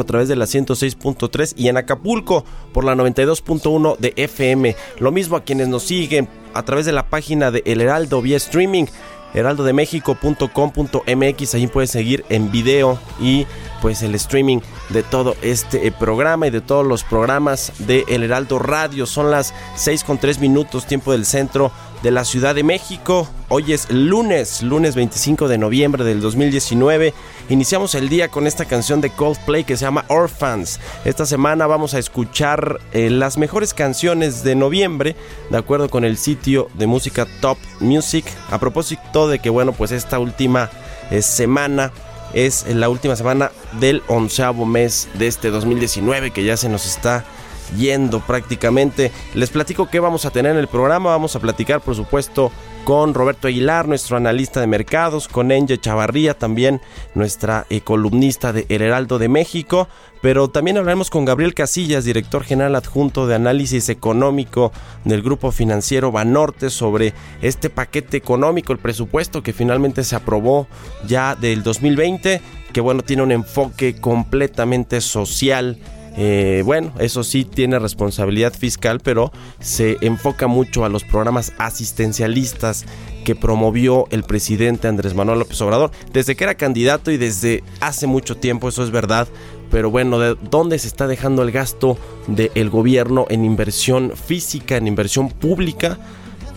a través de la 106.3 y en Acapulco por la 92.1 de FM. Lo mismo a quienes nos siguen a través de la página de El Heraldo vía streaming heraldodemexico.com.mx ahí puedes seguir en video y pues el streaming de todo este eh, programa y de todos los programas de El Heraldo Radio. Son las 6 con 3 minutos tiempo del centro de la Ciudad de México. Hoy es lunes, lunes 25 de noviembre del 2019. Iniciamos el día con esta canción de Coldplay que se llama Orphans. Esta semana vamos a escuchar eh, las mejores canciones de noviembre, de acuerdo con el sitio de música Top Music. A propósito de que, bueno, pues esta última eh, semana es la última semana del onceavo mes de este 2019 que ya se nos está yendo prácticamente. Les platico qué vamos a tener en el programa. Vamos a platicar, por supuesto, con Roberto Aguilar, nuestro analista de mercados, con Enge Chavarría, también nuestra eh, columnista de El Heraldo de México, pero también hablaremos con Gabriel Casillas, director general adjunto de análisis económico del grupo financiero Banorte, sobre este paquete económico, el presupuesto que finalmente se aprobó ya del 2020, que bueno, tiene un enfoque completamente social eh, bueno, eso sí tiene responsabilidad fiscal, pero se enfoca mucho a los programas asistencialistas que promovió el presidente Andrés Manuel López Obrador desde que era candidato y desde hace mucho tiempo, eso es verdad. Pero bueno, ¿de dónde se está dejando el gasto del gobierno en inversión física, en inversión pública?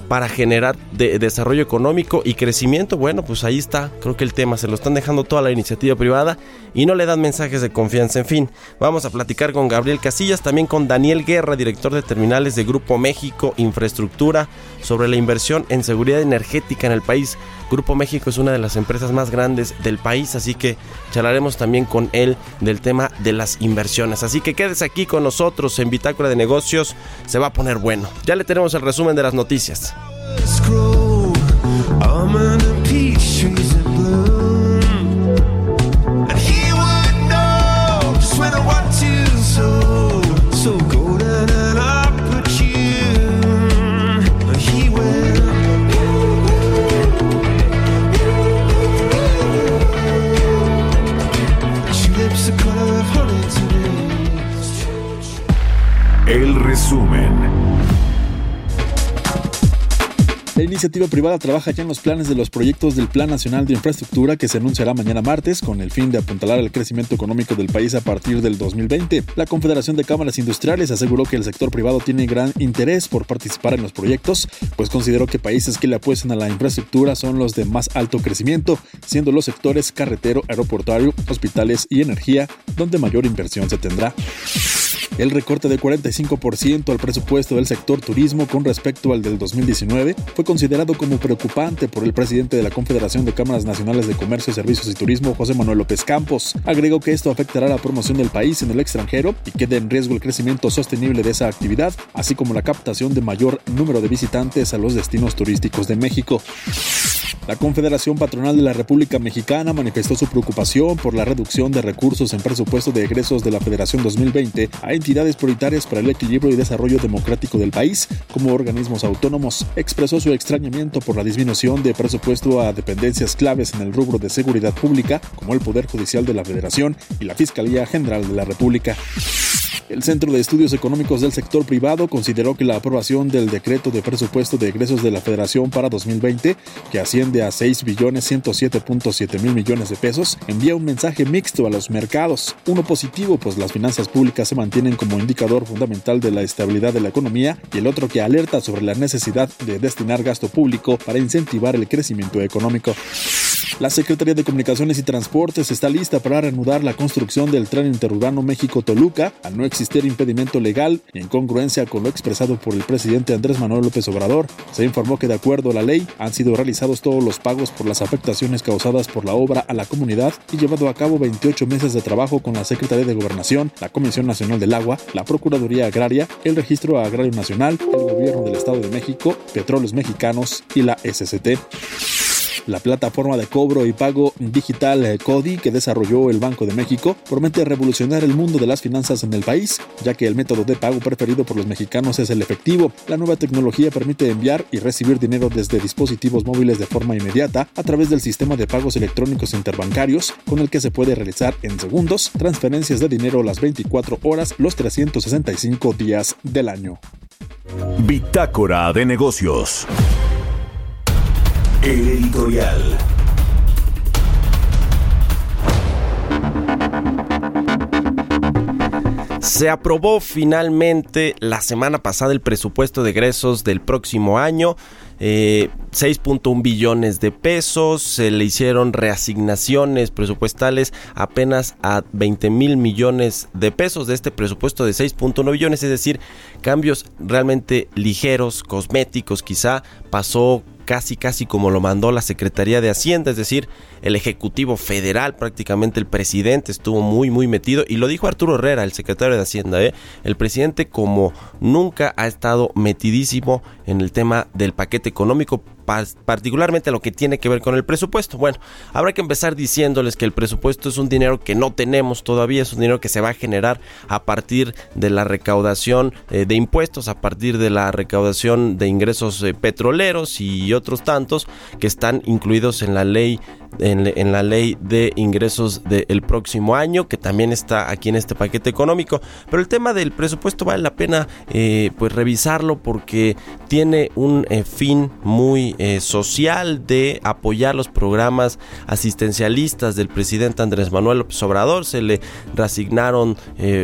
Para generar desarrollo económico y crecimiento, bueno, pues ahí está, creo que el tema, se lo están dejando toda la iniciativa privada y no le dan mensajes de confianza. En fin, vamos a platicar con Gabriel Casillas, también con Daniel Guerra, director de terminales de Grupo México Infraestructura, sobre la inversión en seguridad energética en el país. Grupo México es una de las empresas más grandes del país, así que charlaremos también con él del tema de las inversiones. Así que quédese aquí con nosotros en Bitácora de Negocios, se va a poner bueno. Ya le tenemos el resumen de las noticias. Iniciativa privada trabaja ya en los planes de los proyectos del Plan Nacional de Infraestructura que se anunciará mañana martes con el fin de apuntalar el crecimiento económico del país a partir del 2020. La Confederación de Cámaras Industriales aseguró que el sector privado tiene gran interés por participar en los proyectos, pues consideró que países que le apuestan a la infraestructura son los de más alto crecimiento, siendo los sectores carretero, aeroportuario, hospitales y energía donde mayor inversión se tendrá. El recorte de 45% al presupuesto del sector turismo con respecto al del 2019 fue considerado como preocupante por el presidente de la Confederación de Cámaras Nacionales de Comercio, Servicios y Turismo, José Manuel López Campos. Agregó que esto afectará la promoción del país en el extranjero y queda en riesgo el crecimiento sostenible de esa actividad, así como la captación de mayor número de visitantes a los destinos turísticos de México. La Confederación Patronal de la República Mexicana manifestó su preocupación por la reducción de recursos en presupuesto de egresos de la Federación 2020 a entidades prioritarias para el equilibrio y desarrollo democrático del país como organismos autónomos. Expresó su extrañamiento por la disminución de presupuesto a dependencias claves en el rubro de seguridad pública como el Poder Judicial de la Federación y la Fiscalía General de la República. El Centro de Estudios Económicos del Sector Privado consideró que la aprobación del decreto de presupuesto de egresos de la Federación para 2020, que asciende a 6 billones 107.7 mil millones de pesos, envía un mensaje mixto a los mercados. Uno positivo, pues las finanzas públicas se mantienen como indicador fundamental de la estabilidad de la economía, y el otro que alerta sobre la necesidad de destinar gasto público para incentivar el crecimiento económico. La Secretaría de Comunicaciones y Transportes está lista para reanudar la construcción del tren interurbano México-Toluca al no existir impedimento legal y en congruencia con lo expresado por el presidente Andrés Manuel López Obrador. Se informó que de acuerdo a la ley han sido realizados todos los pagos por las afectaciones causadas por la obra a la comunidad y llevado a cabo 28 meses de trabajo con la Secretaría de Gobernación, la Comisión Nacional del Agua, la Procuraduría Agraria, el Registro Agrario Nacional, el Gobierno del Estado de México, Petróleos Mexicanos y la SCT. La plataforma de cobro y pago digital CODI que desarrolló el Banco de México promete revolucionar el mundo de las finanzas en el país, ya que el método de pago preferido por los mexicanos es el efectivo. La nueva tecnología permite enviar y recibir dinero desde dispositivos móviles de forma inmediata a través del sistema de pagos electrónicos interbancarios, con el que se puede realizar en segundos transferencias de dinero las 24 horas los 365 días del año. Bitácora de negocios. El editorial. Se aprobó finalmente la semana pasada el presupuesto de egresos del próximo año. 6.1 eh, billones de pesos, se le hicieron reasignaciones presupuestales apenas a 20 mil millones de pesos de este presupuesto de 6.1 billones, es decir, cambios realmente ligeros, cosméticos quizá, pasó casi casi como lo mandó la Secretaría de Hacienda, es decir, el Ejecutivo Federal, prácticamente el presidente estuvo muy muy metido y lo dijo Arturo Herrera, el secretario de Hacienda, ¿eh? el presidente como nunca ha estado metidísimo en el tema del paquete económico particularmente lo que tiene que ver con el presupuesto. Bueno, habrá que empezar diciéndoles que el presupuesto es un dinero que no tenemos todavía, es un dinero que se va a generar a partir de la recaudación eh, de impuestos, a partir de la recaudación de ingresos eh, petroleros y otros tantos que están incluidos en la ley en, la ley de ingresos del próximo año, que también está aquí en este paquete económico. Pero el tema del presupuesto vale la pena eh, pues revisarlo porque tiene un eh, fin muy eh, social de apoyar los programas asistencialistas del presidente Andrés Manuel López Obrador. Se le reasignaron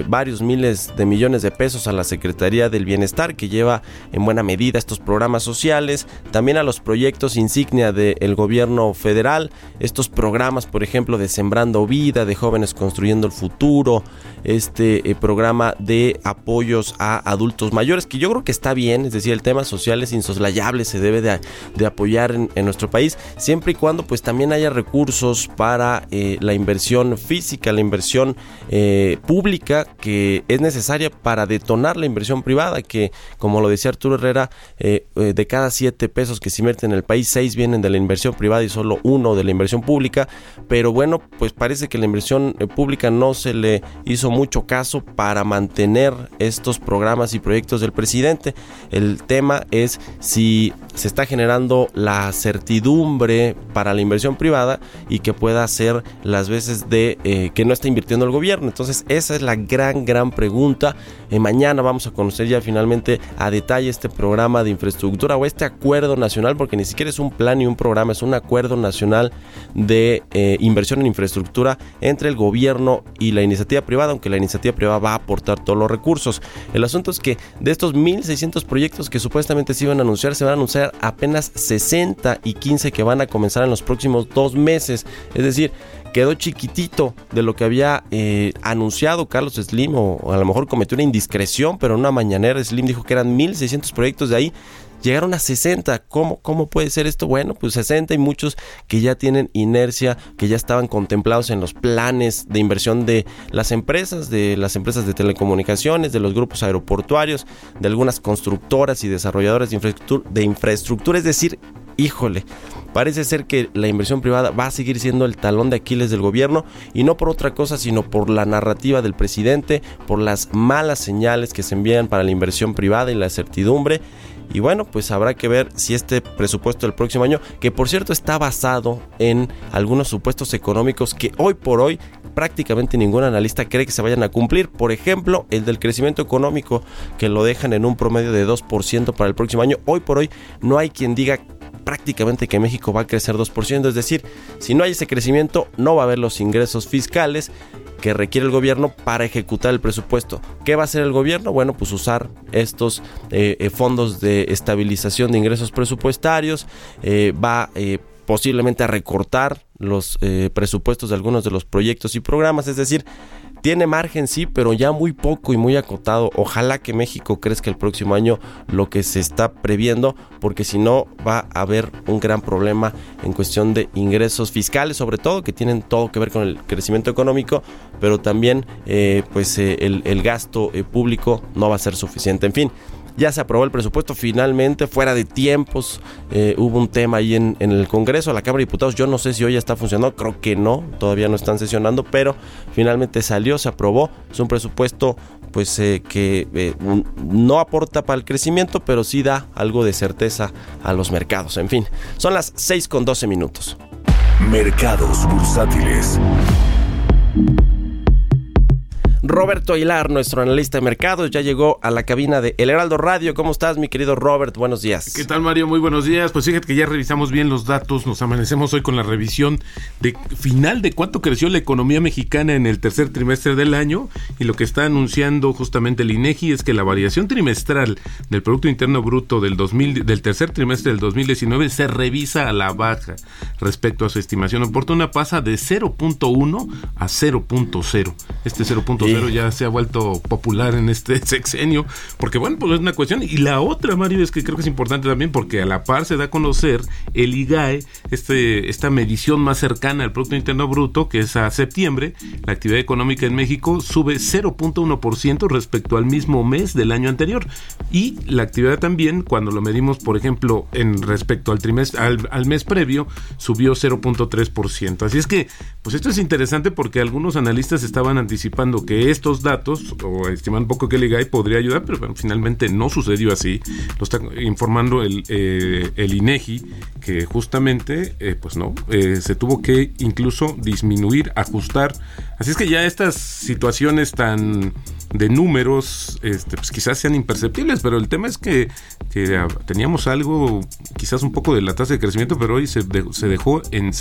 varios miles de millones de pesos a la Secretaría del Bienestar que lleva en buena medida estos programas sociales, también a los proyectos insignia del gobierno federal estos programas, por ejemplo, de Sembrando Vida, de Jóvenes Construyendo el Futuro, este eh, programa de apoyos a adultos mayores, que yo creo que está bien, es decir, el tema social es insoslayable, se debe de, apoyar en, nuestro país, siempre y cuando pues también haya recursos para eh, la inversión física, la inversión eh, pública que es necesaria para detonar la inversión privada, que como lo decía Arturo Herrera, de cada siete pesos que se invierten en el país, seis vienen de la inversión privada y solo uno de la inversión pública, pero bueno, pues parece que la inversión pública no se le hizo mucho caso para mantener estos programas y proyectos del presidente. El tema es si se está generando la certidumbre para la inversión privada y que pueda ser las veces de eh, que no está invirtiendo el gobierno. Entonces esa es la gran, gran pregunta. Eh, mañana vamos a conocer ya finalmente a detalle este programa de infraestructura o este acuerdo nacional, porque ni siquiera es un plan ni un programa, es un acuerdo nacional de eh, inversión en infraestructura entre el gobierno y la iniciativa privada, aunque la iniciativa privada va a aportar todos los recursos. El asunto es que de estos 1.600 proyectos que supuestamente se iban a anunciar, se van a anunciar apenas 60 y 15 que van a comenzar en los próximos dos meses. Es decir, quedó chiquitito de lo que había eh, anunciado Carlos Slim o, a lo mejor cometió una indiscreción, pero en una mañanera Slim dijo que eran 1.600 proyectos de ahí llegaron a 60. ¿Cómo, ¿Cómo puede ser esto? Bueno, pues 60 y muchos que ya tienen inercia, que ya estaban contemplados en los planes de inversión de las empresas, de las empresas de telecomunicaciones, de los grupos aeroportuarios, de algunas constructoras y desarrolladoras de infraestructura, de infraestructura es decir, híjole, parece ser que la inversión privada va a seguir siendo el talón de Aquiles del gobierno y no por otra cosa, sino por la narrativa del presidente, por las malas señales que se envían para la inversión privada y la certidumbre y bueno, pues habrá que ver si este presupuesto del próximo año, que por cierto está basado en algunos supuestos económicos que hoy por hoy prácticamente ningún analista cree que se vayan a cumplir. Por ejemplo, el del crecimiento económico, que lo dejan en un promedio de 2% para el próximo año. Hoy por hoy no hay quien diga prácticamente que México va a crecer 2%, es decir, si no hay ese crecimiento no va a haber los ingresos fiscales que requiere el gobierno para ejecutar el presupuesto. ¿Qué va a hacer el gobierno? Bueno, pues usar estos eh, eh, fondos de estabilización de ingresos presupuestarios, eh, va posiblemente a recortar los eh, presupuestos de algunos de los proyectos y programas, es decir, tiene margen sí, pero ya muy poco y muy acotado. Ojalá que México crezca el próximo año lo que se está previendo, porque si no va a haber un gran problema en cuestión de ingresos fiscales, sobre todo que tienen todo que ver con el crecimiento económico, pero también eh, pues eh, el, gasto eh, público no va a ser suficiente. En fin, ya se aprobó el presupuesto finalmente, fuera de tiempos. Eh, hubo un tema ahí en, en, el Congreso, la Cámara de Diputados. Yo no sé si hoy ya está funcionando, creo que no, todavía no están sesionando, pero finalmente salió, se aprobó. Es un presupuesto pues eh, que eh, no aporta para el crecimiento, pero sí da algo de certeza a los mercados. En fin, son las 6 con 12 minutos. Mercados bursátiles. Roberto Aguilar, nuestro analista de mercados, ya llegó a la cabina de El Heraldo Radio. ¿Cómo estás, mi querido Robert? Buenos días. ¿Qué tal, Mario? Muy buenos días. Pues fíjate que ya revisamos bien los datos. Nos amanecemos hoy con la revisión de final de cuánto creció la economía mexicana en el tercer trimestre del año. Y lo que está anunciando justamente el INEGI es que la variación trimestral del Producto Interno Bruto del, 2000, del tercer trimestre del 2019 se revisa a la baja respecto a su estimación oportuna. Pasa de 0.1 a 0.0. Este 0.0 ya se ha vuelto popular en este sexenio, porque bueno, pues es una cuestión. Y la otra, Mario, es que creo que es importante también porque a la par se da a conocer el IGAE, este, esta medición más cercana al Producto Interno Bruto, que es a septiembre, la actividad económica en México sube 0.1% respecto al mismo mes del año anterior. Y la actividad también, cuando lo medimos, por ejemplo, en respecto al trimestre, al, al mes previo, subió 0.3%. Así es que, pues esto es interesante porque algunos analistas estaban anticipando que estos datos, o estiman un poco que el IGAI podría ayudar, pero bueno, finalmente no sucedió así. Lo está informando el, eh, el INEGI, que justamente, eh, pues no, eh, se tuvo que incluso disminuir, ajustar. Así es que ya estas situaciones tan de números, este, pues quizás sean imperceptibles, pero el tema es que, teníamos algo, quizás un poco de la tasa de crecimiento, pero hoy se, de, se dejó en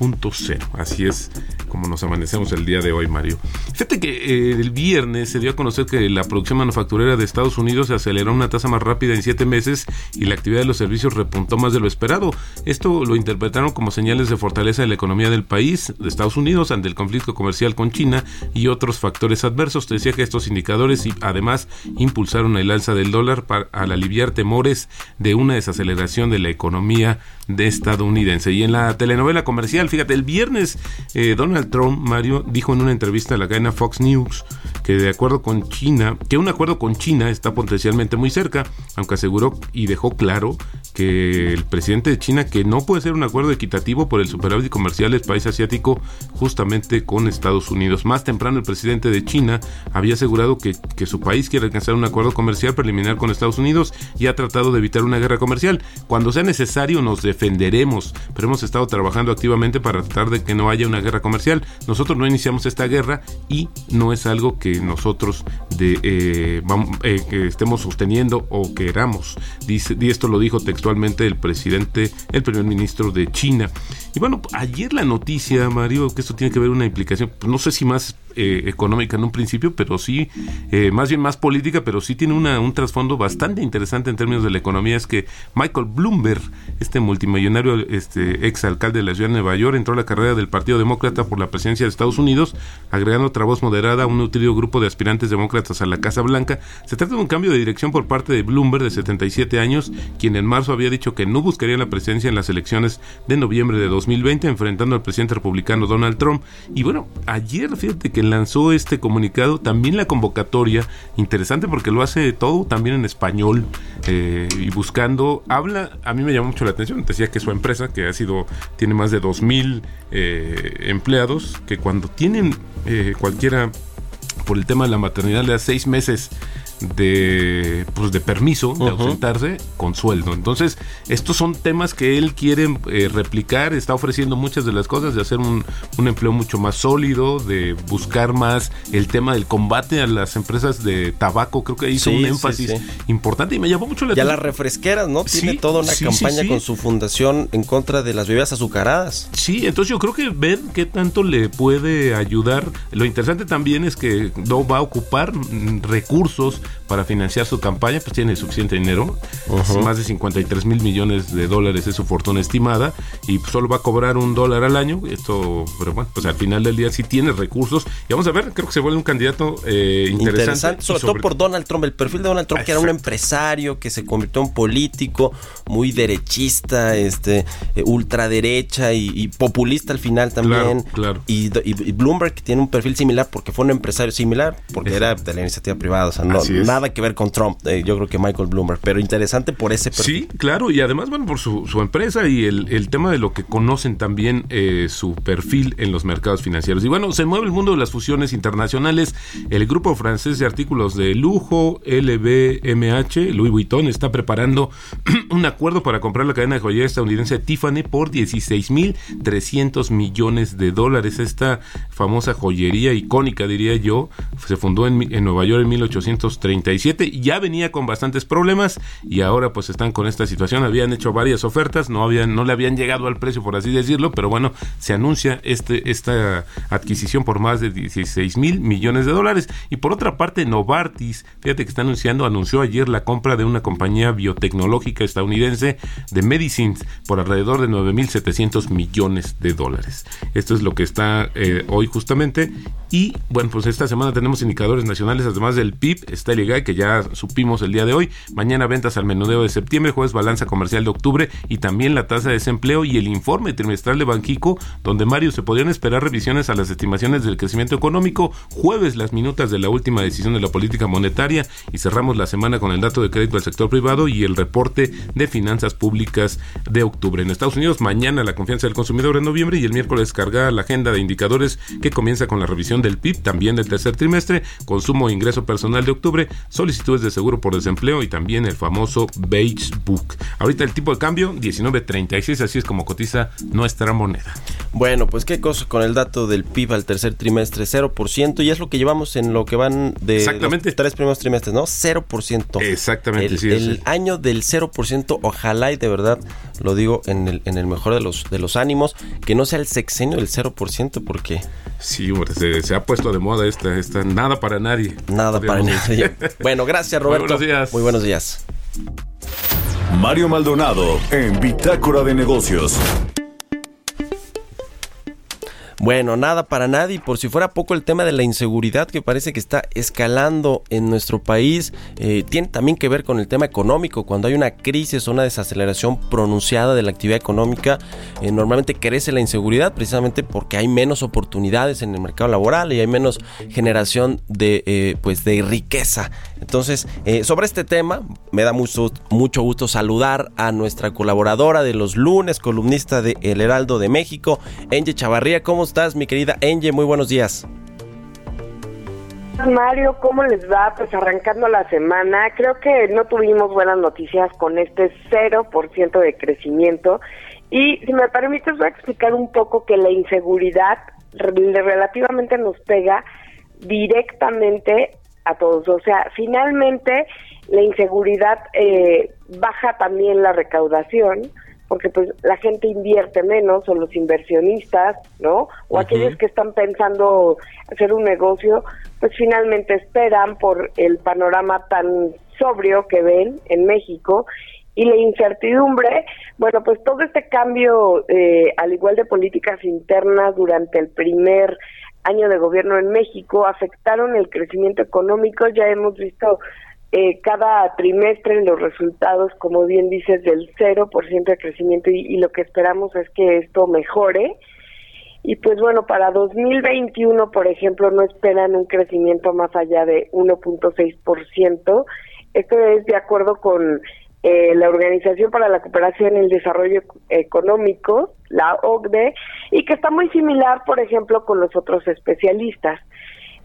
0.0. Así es como nos amanecemos el día de hoy, Mario. Fíjate que eh, el viernes se dio a conocer que la producción manufacturera de Estados Unidos se aceleró a una tasa más rápida en siete meses y la actividad de los servicios repuntó más de lo esperado. Esto lo interpretaron como señales de fortaleza de la economía del país, de Estados Unidos, ante el conflicto comercial con China y otros factores adversos. Te decía que estos indicadores además impulsaron el alza del dólar para, al aliviar temores de una desaceleración de la economía de estadounidense. Y en la telenovela comercial, fíjate, el viernes eh, Donald Trump, Mario, dijo en una entrevista a la cadena Fox News que de acuerdo con China, que un acuerdo con China está potencialmente muy cerca, aunque aseguró y dejó claro que el presidente de China que no puede ser un acuerdo equitativo por el superávit comercial del país asiático justamente con Estados Unidos. Más temprano el presidente de China había asegurado que, que su país quiere alcanzar un acuerdo comercial preliminar con Estados Unidos y ha tratado de evitar una guerra comercial. Cuando sea necesario nos defenderemos, pero hemos estado trabajando activamente para tratar de que no haya una guerra comercial. Nosotros no iniciamos esta guerra y no es algo que nosotros de, eh, eh, que estemos sosteniendo o queramos. Dice, y esto lo dijo textualmente el presidente, el primer ministro de China. Y bueno, ayer la noticia, Mario, que esto tiene que ver una implicación, pues no sé si más eh, económica en un principio, pero sí, eh, más bien más política, pero sí tiene una, un trasfondo bastante interesante en términos de la economía, es que Michael Bloomberg, este multimillonario este, ex alcalde de la ciudad de Nueva York, entró a la carrera del Partido Demócrata por la presidencia de Estados Unidos, agregando otra voz moderada a un nutrido grupo de aspirantes demócratas a la Casa Blanca. Se trata de un cambio de dirección por parte de Bloomberg, de 77 años, quien en marzo había dicho que no buscaría la presidencia en las elecciones de noviembre de 2020, enfrentando al presidente republicano Donald Trump. Y bueno, ayer, fíjate que lanzó este comunicado, también la convocatoria, interesante porque lo hace todo también en español eh, y buscando, habla, a mí me llamó mucho la atención, decía que su empresa, que ha sido, tiene más de 2.000 eh, empleados, que cuando tienen eh, cualquiera por el tema de la maternidad le da seis meses de pues de permiso de uh -huh. ausentarse con sueldo. Entonces, estos son temas que él quiere eh, replicar, está ofreciendo muchas de las cosas, de hacer un, un, empleo mucho más sólido, de buscar más el tema del combate a las empresas de tabaco, creo que hizo sí, un énfasis sí, sí. importante y me llamó mucho la atención. Ya las refresqueras, ¿no? Tiene toda una campaña con su fundación en contra de las bebidas azucaradas. Sí, entonces yo creo que ver qué tanto le puede ayudar. Lo interesante también es que no va a ocupar recursos para financiar su campaña, pues tiene suficiente dinero, más de 53 mil millones de dólares es su fortuna estimada y solo va a cobrar un dólar al año, esto, pero bueno, pues al final del día sí tiene recursos. Y vamos a ver, creo que se vuelve un candidato eh, interesante. sobre, todo por Donald Trump, el perfil de Donald Trump, que era un empresario que se convirtió en político muy derechista, este, eh, ultraderecha y, populista al final también. Claro, Y, Bloomberg tiene un perfil similar porque fue un empresario similar, porque era de la iniciativa privada, o sea, no, nada que ver con Trump, eh, yo creo que Michael Bloomberg, pero interesante por ese perfil. Sí, claro, y además, bueno, por su, empresa y el, tema de lo que conocen también eh, su perfil en los mercados financieros. Y bueno, se mueve el mundo de las fusiones internacionales. El grupo francés de artículos de lujo, LVMH, Louis Vuitton, está preparando un acuerdo para comprar la cadena de joyería estadounidense Tiffany por 16.300 millones de dólares. Esta famosa joyería icónica, diría yo, se fundó en, en Nueva York en 1837. Ya venía con bastantes problemas y ahora pues están con esta situación. Habían hecho varias ofertas, no, habían, no le habían llegado al precio, por así decirlo, pero bueno, se anuncia este, esta adquisición por más de 16 mil millones de dólares. Y por otra parte, Novartis, fíjate que está anunciando, anunció ayer la compra de una compañía biotecnológica estadounidense de Medicines por alrededor de 9.700 millones de dólares. Esto es lo que está eh, hoy justamente. Y bueno, pues esta semana tenemos indicadores nacionales, además del PIB, está el Que ya supimos el día de hoy. Mañana ventas al menudeo de septiembre, jueves balanza comercial de octubre y también la tasa de desempleo y el informe trimestral de Banquico, donde Mario se podrían esperar revisiones a las estimaciones del crecimiento económico. Jueves las minutas de la última decisión de la política monetaria y cerramos la semana con el dato de crédito del sector privado y el reporte de finanzas públicas de octubre. En Estados Unidos, mañana la confianza del consumidor en noviembre y el miércoles carga la agenda de indicadores que comienza con la revisión del PIB, también del tercer trimestre, consumo e ingreso personal de octubre, solicitudes de seguro por desempleo y también el famoso Beige Book. Ahorita el tipo de cambio 19.36, así es como cotiza nuestra moneda. Bueno, pues qué cosa con el dato del PIB al tercer trimestre, 0%, y es lo que llevamos en lo que van de Exactamente. los tres primeros trimestres, ¿no? 0%. Exactamente, el, sí, el año del 0%, ojalá y de verdad, lo digo en el, en el mejor de los, de los ánimos, que no sea el sexenio del 0%, porque... Sí, hombre, se, ha puesto de moda esta, esta nada para nadie. Nada para nadie. bueno, gracias Roberto. Muy buenos días. Muy buenos días. Mario Maldonado en Bitácora de Negocios. Bueno, nada para nadie. Por si fuera poco el tema de la inseguridad que parece que está escalando en nuestro país, eh, tiene también que ver con el tema económico. Cuando hay una crisis o una desaceleración pronunciada de la actividad económica, eh, normalmente crece la inseguridad precisamente porque hay menos oportunidades en el mercado laboral y hay menos generación de, eh, pues de riqueza. Entonces, sobre este tema, me da mucho, mucho gusto saludar a nuestra colaboradora de los lunes, columnista de El Heraldo de México, Enge Chavarría. ¿Cómo estás, mi querida Enge? Muy buenos días. Mario, ¿cómo les va? Pues arrancando la semana, creo que no tuvimos buenas noticias con este 0% de crecimiento. Y si me permites, voy a explicar un poco que la inseguridad relativamente nos pega directamente a todos. O sea, finalmente la inseguridad eh, baja también la recaudación porque pues la gente invierte menos o los inversionistas, ¿no? O aquellos que están pensando hacer un negocio, pues finalmente esperan por el panorama tan sobrio que ven en México y la incertidumbre, bueno, pues todo este cambio, eh, al igual de políticas internas durante el primer año de gobierno en México, afectaron el crecimiento económico, ya hemos visto eh, cada trimestre los resultados, como bien dices, del 0% de crecimiento y, lo que esperamos es que esto mejore. Y pues bueno, para 2021, por ejemplo, no esperan un crecimiento más allá de 1.6%. Esto es de acuerdo con eh, la Organización para la Cooperación y el Desarrollo Económico, la OCDE, y que está muy similar, por ejemplo, con los otros especialistas.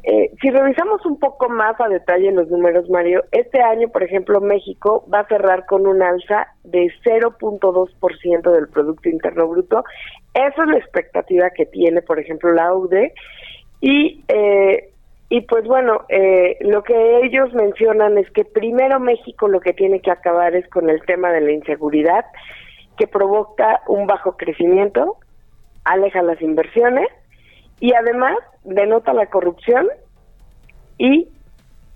Eh, si revisamos un poco más a detalle los números, Mario, este año, por ejemplo, México va a cerrar con un alza de 0.2% del Producto Interno Bruto. Esa es la expectativa que tiene, por ejemplo, la UDE. Y, eh, y pues bueno, eh, lo que ellos mencionan es que primero México lo que tiene que acabar es con el tema de la inseguridad, que provoca un bajo crecimiento, aleja las inversiones y además denota la corrupción y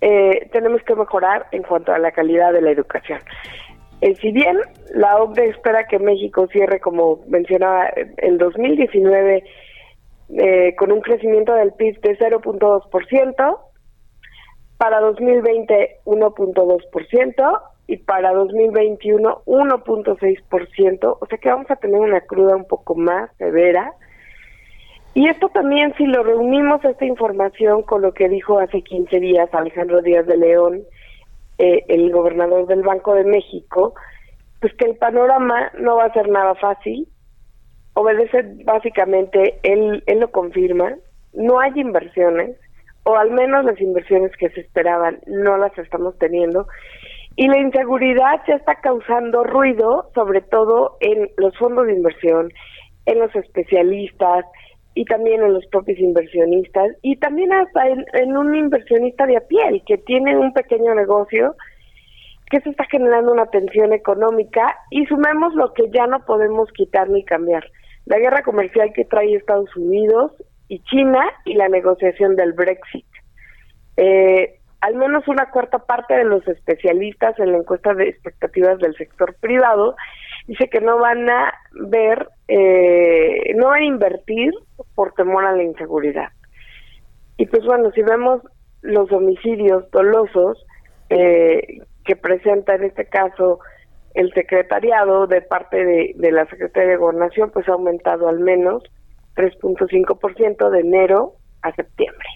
eh, tenemos que mejorar en cuanto a la calidad de la educación. Eh, si bien la OCDE espera que México cierre, como mencionaba, en 2019 eh, con un crecimiento del PIB de 0.2%, para 2020 1.2% y para 2021 1.6%, o sea que vamos a tener una cruda un poco más severa. Y esto también, si lo reunimos, esta información con lo que dijo hace 15 días Alejandro Díaz de León, eh, el gobernador del Banco de México, pues que el panorama no va a ser nada fácil, obedece básicamente, él, él lo confirma, no hay inversiones, o al menos las inversiones que se esperaban no las estamos teniendo, y la inseguridad ya está causando ruido, sobre todo en los fondos de inversión, en los especialistas y también en los propios inversionistas, y también hasta en, un inversionista de a pie, que tiene un pequeño negocio que se está generando una tensión económica y sumemos lo que ya no podemos quitar ni cambiar la guerra comercial que trae Estados Unidos y China y la negociación del Brexit. Eh, al menos una cuarta parte de los especialistas en la encuesta de expectativas del sector privado dice que no van a ver, eh, no van a invertir por temor a la inseguridad. Y pues bueno, si vemos los homicidios dolosos eh, que presenta en este caso el secretariado de parte de, la Secretaría de Gobernación pues ha aumentado al menos 3.5% de enero a septiembre.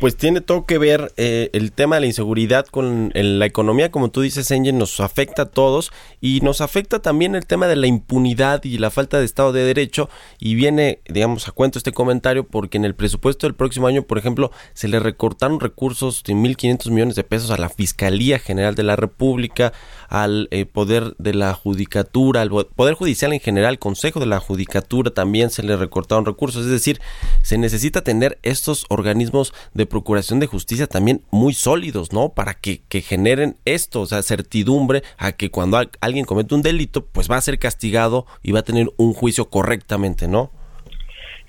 Pues tiene todo que ver eh, el tema de la inseguridad con la economía, como tú dices, Engin, nos afecta a todos y nos afecta también el tema de la impunidad y la falta de Estado de Derecho y viene, digamos, a cuento este comentario porque en el presupuesto del próximo año, por ejemplo, se le recortaron recursos de 1.500 millones de pesos a la Fiscalía General de la República, al eh, Poder de la Judicatura, al Poder Judicial en general, Consejo de la Judicatura también se le recortaron recursos, es decir, se necesita tener estos organismos de procuración de justicia también muy sólidos, ¿no? Para que, que generen esto, o sea, certidumbre a que cuando alguien comete un delito, pues va a ser castigado y va a tener un juicio correctamente, ¿no?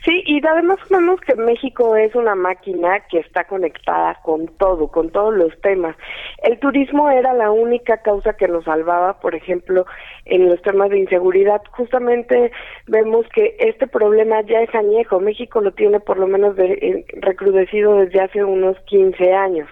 Sí, y además vemos que México es una máquina que está conectada con todo, con todos los temas. El turismo era la única causa que nos salvaba, por ejemplo, en los temas de inseguridad. Justamente vemos que este problema ya es añejo. México lo tiene por lo menos de, eh, recrudecido desde hace unos 15 años.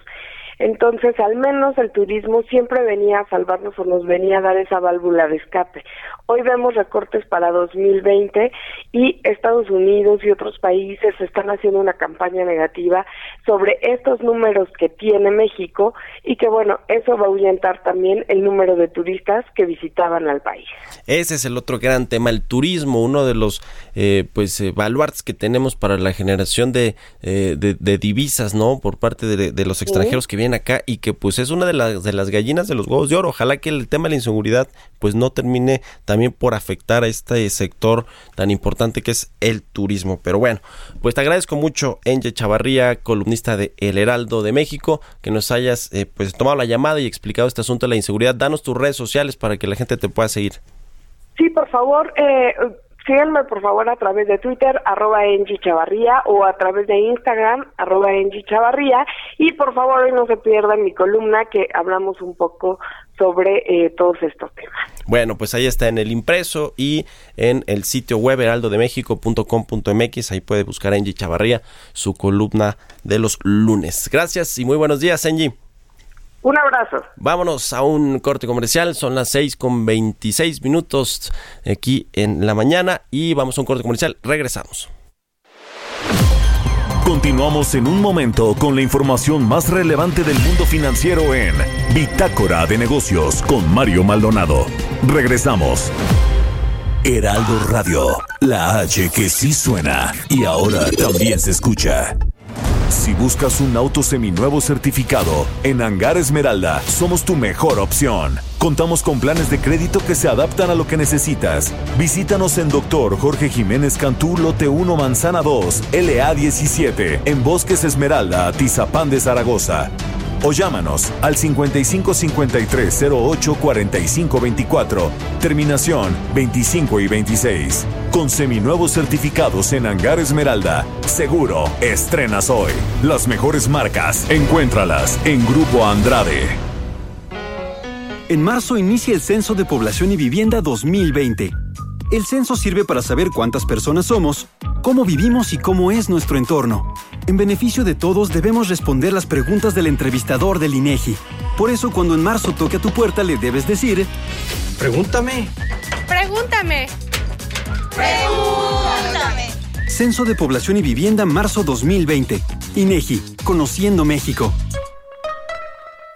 Entonces, al menos el turismo siempre venía a salvarnos o nos venía a dar esa válvula de escape. Hoy vemos recortes para 2020 y Estados Unidos y otros países están haciendo una campaña negativa sobre estos números que tiene México y que bueno, eso va a ahuyentar también el número de turistas que visitaban al país. Ese es el otro gran tema, el turismo, uno de los eh, pues eh, baluartes que tenemos para la generación de, eh, de, divisas, ¿no? Por parte de, los extranjeros que vienen acá y que pues es una de las, de las gallinas de los huevos de oro. Ojalá que el tema de la inseguridad pues no termine también por afectar a este sector tan importante que es el turismo. Pero bueno, pues te agradezco mucho, Enge Chavarría, columnista de El Heraldo de México, que nos hayas eh, pues tomado la llamada y explicado este asunto de la inseguridad. Danos tus redes sociales para que la gente te pueda seguir. Sí, por favor, eh, síganme por favor a través de Twitter, arroba Chavarría, o a través de Instagram, arroba Chavarría, y por favor no se pierdan mi columna que hablamos un poco sobre eh, todos estos temas. Bueno, pues ahí está en el impreso y en el sitio web heraldodemexico.com.mx, ahí puede buscar a Angie Chavarría, su columna de los lunes. Gracias y muy buenos días, Angie. Un abrazo. Vámonos a un corte comercial. Son las 6 con 26 minutos aquí en la mañana y vamos a un corte comercial. Regresamos. Continuamos en un momento con la información más relevante del mundo financiero en Bitácora de Negocios con Mario Maldonado. Regresamos. Heraldo Radio, la H que sí suena y ahora también se escucha. Si buscas un auto seminuevo certificado, en Hangar Esmeralda somos tu mejor opción. Contamos con planes de crédito que se adaptan a lo que necesitas. Visítanos en Dr. Jorge Jiménez Cantú, Lote 1, Manzana 2, LA 17, en Bosques Esmeralda, Tizapán de Zaragoza. O llámanos al 5553084524, terminación 25 y 26. Con seminuevos certificados en Hangar Esmeralda, seguro estrenas hoy. Las mejores marcas, encuéntralas en Grupo Andrade. En marzo inicia el Censo de Población y Vivienda 2020. El censo sirve para saber cuántas personas somos, cómo vivimos y cómo es nuestro entorno. En beneficio de todos debemos responder las preguntas del entrevistador del INEGI. Por eso cuando en marzo toque a tu puerta le debes decir, Pregúntame. Pregúntame. Pregúntame. Censo de Población y Vivienda marzo 2020. INEGI, Conociendo México.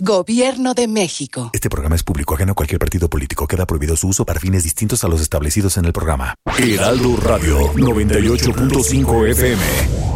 Gobierno de México. Este programa es público ajeno a cualquier partido político. Queda prohibido su uso para fines distintos a los establecidos en el programa. Heraldo Radio 98.5 FM.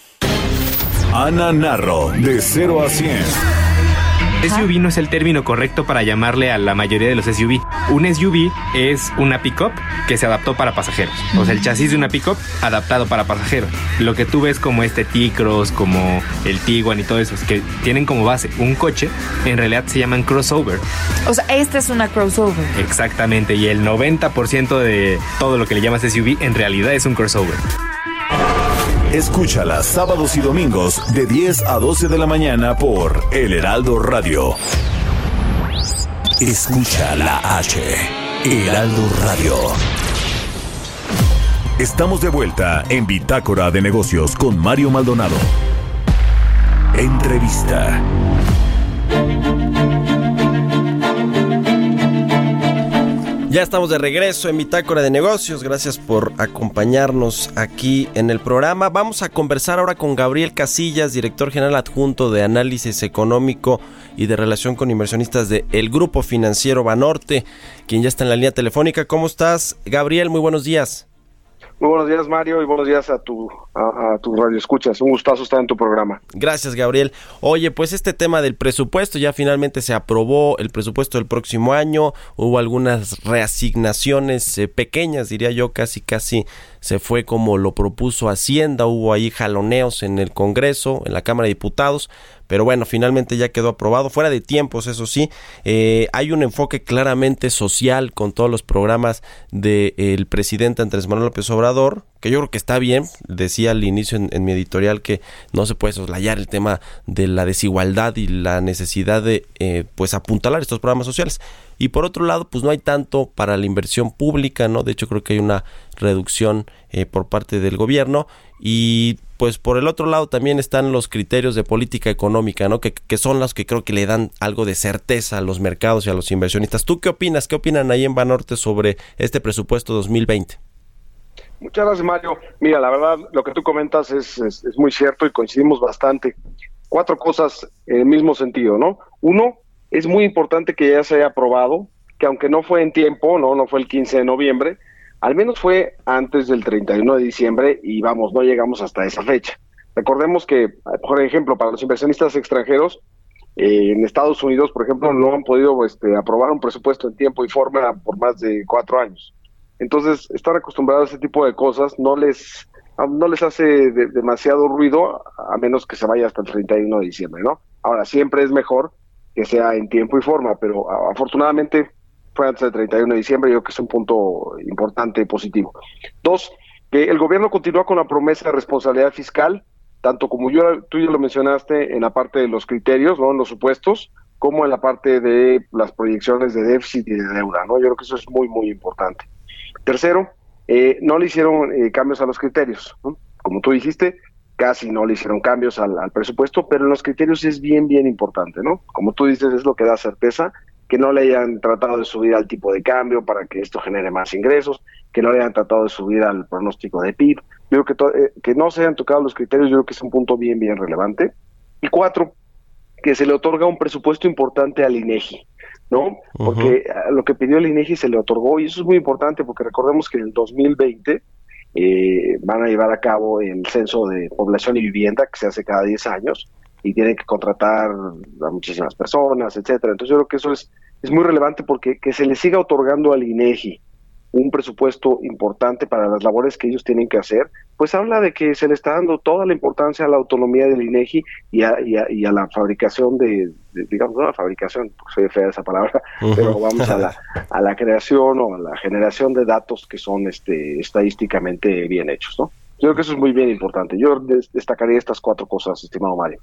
Ana Narro, de 0 a 100. SUV no es el término correcto para llamarle a la mayoría de los SUV. Un SUV es una pickup que se adaptó para pasajeros. O sea, el chasis de una pickup adaptado para pasajeros. Lo que tú ves como este T-Cross, como el Tiguan y todo eso, es que tienen como base un coche, en realidad se llaman crossover. O sea, esta es una crossover. Exactamente, y el 90% de todo lo que le llamas SUV en realidad es un crossover. Escúchala sábados y domingos de 10 a 12 de la mañana por El Heraldo Radio. Escucha la H. Heraldo Radio. Estamos de vuelta en Bitácora de Negocios con Mario Maldonado. Entrevista. Ya estamos de regreso en Bitácora de Negocios. Gracias por acompañarnos aquí en el programa. Vamos a conversar ahora con Gabriel Casillas, director general adjunto de Análisis Económico y de Relación con Inversionistas de Grupo Financiero Banorte, quien ya está en la línea telefónica. ¿Cómo estás, Gabriel? Muy buenos días. Muy buenos días, Mario, y buenos días a tu, a, tu radio escuchas. Un gustazo estar en tu programa. Gracias, Gabriel. Oye, pues este tema del presupuesto ya finalmente se aprobó el presupuesto del próximo año. Hubo algunas reasignaciones eh, pequeñas, diría yo, casi, casi se fue como lo propuso Hacienda. Hubo ahí jaloneos en el Congreso, en la Cámara de Diputados, pero bueno, finalmente ya quedó aprobado, fuera de tiempos, eso sí, eh, hay un enfoque claramente social con todos los programas del de, presidente Andrés Manuel López Obrador, que yo creo que está bien, decía al inicio en, en, mi editorial que no se puede soslayar el tema de la desigualdad y la necesidad de eh, pues apuntalar estos programas sociales. Y por otro lado, pues no hay tanto para la inversión pública, ¿no? De hecho, creo que hay una reducción eh, por parte del gobierno y pues por el otro lado también están los criterios de política económica, ¿no? Que, que, son los que creo que le dan algo de certeza a los mercados y a los inversionistas. ¿Tú qué opinas? ¿Qué opinan ahí en Banorte sobre este presupuesto 2020? Muchas gracias, Mario. Mira, la verdad, lo que tú comentas es, es, muy cierto y coincidimos bastante. Cuatro cosas en el mismo sentido, ¿no? Uno, es muy importante que ya se haya aprobado, que aunque no fue en tiempo, no, no fue el 15 de noviembre, al menos fue antes del 31 de diciembre y vamos, no llegamos hasta esa fecha. Recordemos que, por ejemplo, para los inversionistas extranjeros, eh, en Estados Unidos, por ejemplo, no han podido este, aprobar un presupuesto en tiempo y forma por más de cuatro años. Entonces, están acostumbrados a ese tipo de cosas, no les no les hace demasiado ruido a menos que se vaya hasta el 31 de diciembre, ¿no? Ahora, siempre es mejor que sea en tiempo y forma, pero afortunadamente fue antes del 31 de diciembre, yo creo que es un punto importante y positivo. Dos, que el gobierno continúa con la promesa de responsabilidad fiscal, tanto como yo, tú ya lo mencionaste en la parte de los criterios, ¿no? en los supuestos, como en la parte de las proyecciones de déficit y de deuda. ¿no? Yo creo que eso es muy, muy importante. Tercero, eh, no le hicieron eh, cambios a los criterios. Como tú dijiste, casi no le hicieron cambios al, al, presupuesto, pero en los criterios es bien, bien importante. ¿no? Como tú dices, es lo que da certeza que no le hayan tratado de subir al tipo de cambio para que esto genere más ingresos, que no le hayan tratado de subir al pronóstico de PIB. Yo creo que, eh, que no se hayan tocado los criterios, yo creo que es un punto bien, bien relevante. Y cuatro, que se le otorga un presupuesto importante al INEGI, ¿no? Porque lo que pidió el INEGI se le otorgó, y eso es muy importante porque recordemos que en el 2020 eh, van a llevar a cabo el censo de población y vivienda que se hace cada 10 años y tienen que contratar a muchísimas personas, etcétera. Entonces yo creo que eso es, es muy relevante porque que se le siga otorgando al INEGI un presupuesto importante para las labores que ellos tienen que hacer, pues habla de que se le está dando toda la importancia a la autonomía del INEGI y a, y a, la fabricación de, digamos, no la fabricación, porque soy fea esa palabra, pero vamos a la, a la creación o a la generación de datos que son este, estadísticamente bien hechos, ¿no? Yo creo que eso es muy bien importante. Yo destacaría estas cuatro cosas, estimado Mario.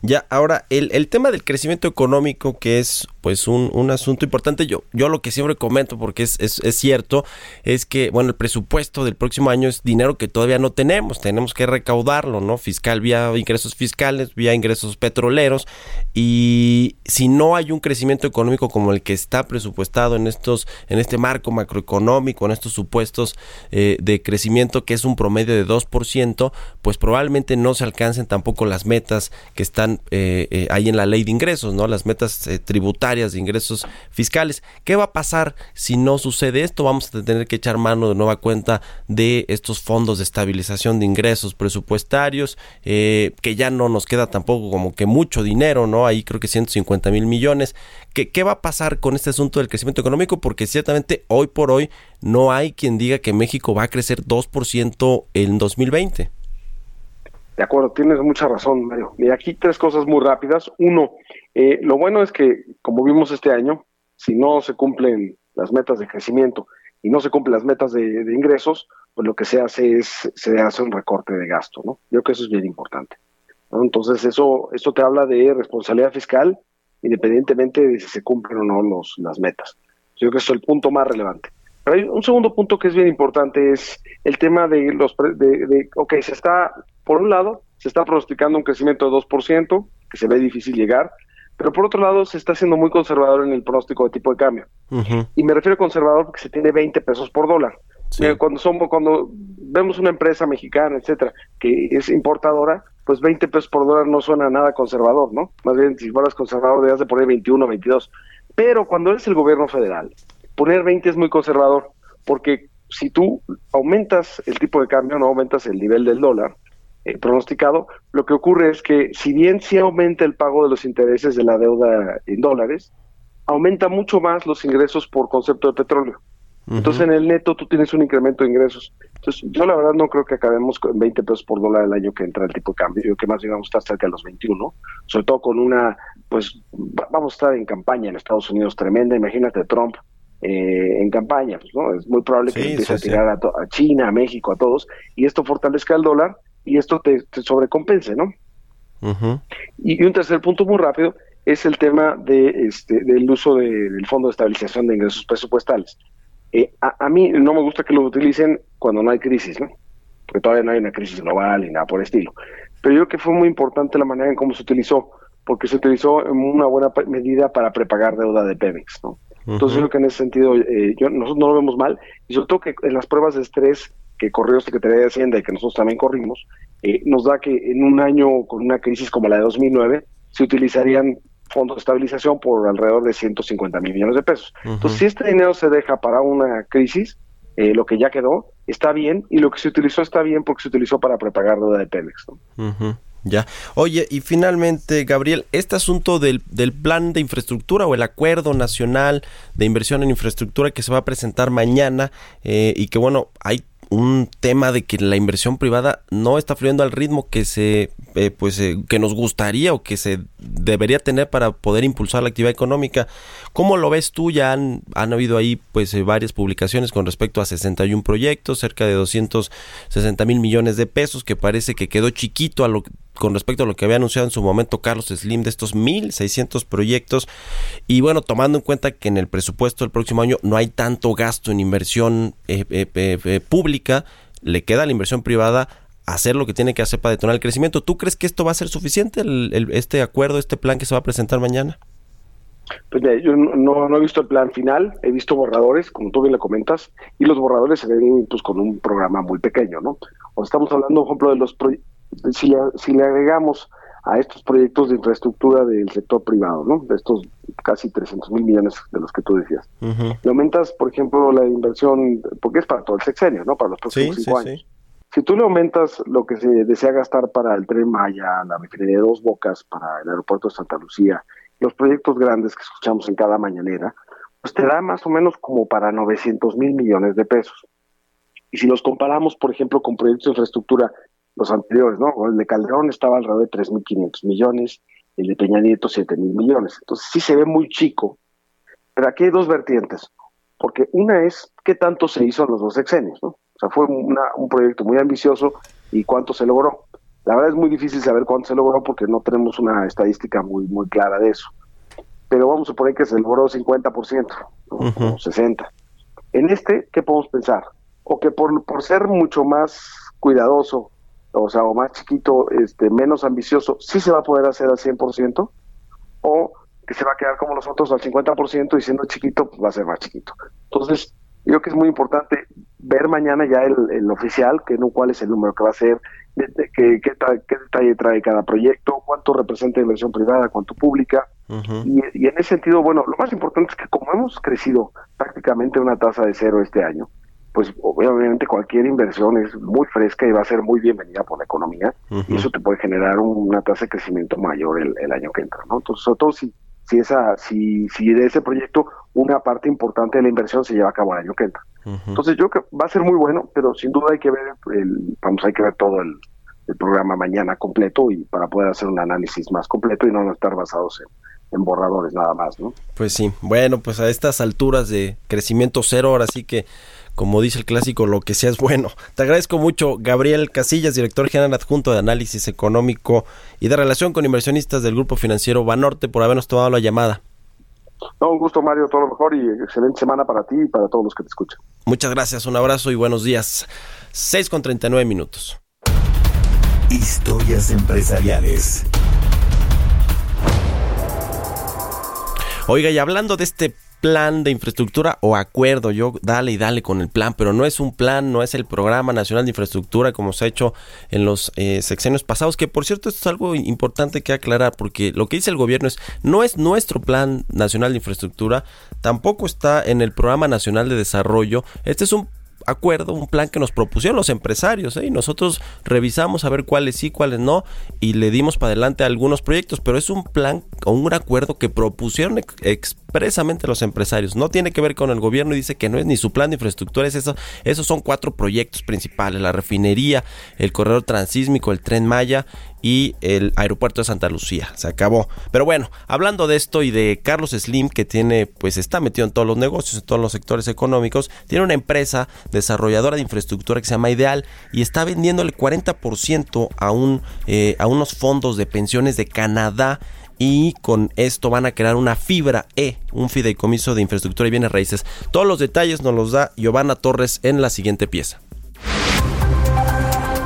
Ya, ahora, el, el tema del crecimiento económico, que es pues un, un, asunto importante. Yo, yo lo que siempre comento, porque es, es, cierto, es que, bueno, el presupuesto del próximo año es dinero que todavía no tenemos, tenemos que recaudarlo, ¿no? Fiscal vía ingresos fiscales, vía ingresos petroleros, y si no hay un crecimiento económico como el que está presupuestado en estos, en este marco macroeconómico, en estos supuestos eh, de crecimiento que es un promedio de 2%, pues probablemente no se alcancen tampoco las metas que están eh, eh, ahí en la ley de ingresos, ¿no? Las metas tributarias de ingresos fiscales. ¿Qué va a pasar si no sucede esto? Vamos a tener que echar mano de nueva cuenta de estos fondos de estabilización de ingresos presupuestarios, eh, que ya no nos queda tampoco como que mucho dinero, ¿no? Ahí creo que 150 mil millones. ¿Qué, ¿Qué va a pasar con este asunto del crecimiento económico? Porque ciertamente hoy por hoy no hay quien diga que México va a crecer 2% en 2020. De acuerdo, tienes mucha razón, Mario. Y aquí tres cosas muy rápidas. Uno, eh, lo bueno es que, como vimos este año, si no se cumplen las metas de crecimiento y no se cumplen las metas de, ingresos, pues lo que se hace es, se hace un recorte de gasto, ¿no? Yo creo que eso es bien importante. Entonces, eso, esto te habla de responsabilidad fiscal, independientemente de si se cumplen o no los, las metas. Yo creo que eso es el punto más relevante. Pero hay un segundo punto que es bien importante, es el tema de los, de, de ok, se está, por un lado, se está pronosticando un crecimiento de 2%, que se ve difícil llegar, pero por otro lado, se está haciendo muy conservador en el pronóstico de tipo de cambio. Y me refiero a conservador porque se tiene 20 pesos por dólar. Eh, cuando somos, cuando vemos una empresa mexicana, etcétera, que es importadora, pues 20 pesos por dólar no suena nada conservador, ¿no? Más bien, si fueras conservador, debías de poner 21, 22. Pero cuando eres el gobierno federal, poner 20 es muy conservador, porque si tú aumentas el tipo de cambio, no aumentas el nivel del dólar, eh, pronosticado, lo que ocurre es que si bien sí aumenta el pago de los intereses de la deuda en dólares, aumenta mucho más los ingresos por concepto de petróleo. Entonces en el neto tú tienes un incremento de ingresos. Entonces yo la verdad no creo que acabemos con 20 pesos por dólar el año que entra el tipo de cambio. Yo que más a estar cerca de los 21, sobre todo con una, pues vamos a estar en campaña en Estados Unidos tremenda. Imagínate Trump eh, en campaña, pues, ¿no? Es muy probable que empiece a tirar a, a, China, a México, a todos, y esto fortalezca el dólar y esto te, sobrecompense, ¿no? y, un tercer punto muy rápido es el tema de este, del uso del Fondo de Estabilización de Ingresos Presupuestales. Eh, a, mí no me gusta que lo utilicen cuando no hay crisis, ¿no? Porque todavía no hay una crisis global y nada por el estilo. Pero yo creo que fue muy importante la manera en cómo se utilizó, porque se utilizó en una buena medida para prepagar deuda de Pemex, ¿no? Entonces, yo creo que en ese sentido, eh, yo, nosotros no lo vemos mal, y sobre todo que en las pruebas de estrés que corrió Secretaría de Hacienda y que nosotros también corrimos, eh, nos da que en un año con una crisis como la de 2009 se utilizarían fondos de estabilización por alrededor de 150 mil millones de pesos. Entonces, si este dinero se deja para una crisis, eh, lo que ya quedó está bien y lo que se utilizó está bien porque se utilizó para prepagar deuda de Pemex. Ya. Oye, y finalmente, Gabriel, este asunto del, del, plan de infraestructura o el acuerdo nacional de inversión en infraestructura que se va a presentar mañana eh, y que, bueno, hay un tema de que la inversión privada no está fluyendo al ritmo que se eh, pues eh, que nos gustaría o que se debería tener para poder impulsar la actividad económica. ¿Cómo lo ves tú? Ya han, han habido ahí pues eh, varias publicaciones con respecto a 61 proyectos, cerca de 260 mil millones de pesos, que parece que quedó chiquito a lo con respecto a lo que había anunciado en su momento Carlos Slim de estos 1.600 proyectos. Y bueno, tomando en cuenta que en el presupuesto del próximo año no hay tanto gasto en inversión eh, eh, pública, le queda la inversión privada hacer lo que tiene que hacer para detonar el crecimiento. ¿Tú crees que esto va a ser suficiente, el, este acuerdo, este plan que se va a presentar mañana? Pues yo no, no, he visto el plan final, he visto borradores, como tú bien le comentas, y los borradores se ven pues con un programa muy pequeño, ¿no? O estamos hablando, por ejemplo, de los si le, si le agregamos a estos proyectos de infraestructura del sector privado, ¿no? De estos casi 300 mil millones de los que tú decías. Le aumentas, por ejemplo, la inversión, porque es para todo el sexenio, ¿no? Para los próximos cinco años. Si tú le aumentas lo que se desea gastar para el Tren Maya, la refinería de Dos Bocas, para el aeropuerto de Santa Lucía, los proyectos grandes que escuchamos en cada mañanera, pues te da más o menos como para 900 mil millones de pesos. Y si los comparamos, por ejemplo, con proyectos de infraestructura los anteriores, ¿no? El de Calderón estaba alrededor de 3.500 millones, el de Peña Nieto 7.000 millones. Entonces sí se ve muy chico, pero aquí hay dos vertientes, porque una es qué tanto se hizo en los dos sexenios, ¿no? Sea, fue un proyecto muy ambicioso y cuánto se logró. La verdad es muy difícil saber cuánto se logró porque no tenemos una estadística muy, muy clara de eso. Pero vamos a suponer que se logró 50%, o 60%. En este, ¿qué podemos pensar? O que por, por ser mucho más cuidadoso o sea, o más chiquito, este, menos ambicioso, sí se va a poder hacer al 100%, o que se va a quedar como los otros al 50% y siendo chiquito, pues va a ser más chiquito. Entonces, yo creo que es muy importante ver mañana ya el, oficial, que no cuál es el número que va a ser, qué, qué, detalle trae cada proyecto, cuánto representa inversión privada, cuánto pública. y, y, en ese sentido, bueno, lo más importante es que como hemos crecido prácticamente una tasa de cero este año, pues obviamente cualquier inversión es muy fresca y va a ser muy bienvenida por la economía y eso te puede generar una tasa de crecimiento mayor el, año que entra, ¿no? Entonces, sobre todo si, si, esa, si, si de ese proyecto una parte importante de la inversión se lleva a cabo el año que entra. Entonces yo creo que va a ser muy bueno, pero sin duda hay que ver, el, vamos, hay que ver todo el, programa mañana completo y para poder hacer un análisis más completo y no estar basados en, en borradores nada más, ¿no? Pues sí, bueno, pues a estas alturas de crecimiento cero, ahora sí que como dice el clásico, lo que sea es bueno. Te agradezco mucho, Gabriel Casillas, director general adjunto de análisis económico y de relación con inversionistas del Grupo Financiero Banorte, por habernos tomado la llamada. No, un gusto, Mario, todo lo mejor y excelente semana para ti y para todos los que te escuchan. Muchas gracias, un abrazo y buenos días. 6 con 39 minutos. Historias empresariales. Oiga, y hablando de este plan de infraestructura o acuerdo, yo dale y dale con el plan, pero no es un plan, no es el programa nacional de infraestructura como se ha hecho en los eh, sexenios pasados, que por cierto esto es algo importante que aclarar, porque lo que dice el gobierno es, no es nuestro plan nacional de infraestructura, tampoco está en el programa nacional de desarrollo, este es un acuerdo, un plan que nos propusieron los empresarios, ¿eh? y nosotros revisamos a ver cuáles sí, cuáles no, y le dimos para adelante algunos proyectos, pero es un plan o un acuerdo que propusieron expresamente los empresarios. No tiene que ver con el gobierno y dice que no es ni su plan de infraestructura, es eso. Esos son cuatro proyectos principales, la refinería, el corredor transísmico, el tren Maya y el aeropuerto de Santa Lucía. Se acabó. Pero bueno, hablando de esto y de Carlos Slim, que tiene, pues está metido en todos los negocios, en todos los sectores económicos, tiene una empresa desarrolladora de infraestructura que se llama Ideal y está vendiendo el 40% a, un, eh, a unos fondos de pensiones de Canadá y con esto van a crear una fibra E, un fideicomiso de infraestructura y bienes raíces. Todos los detalles nos los da Giovanna Torres en la siguiente pieza.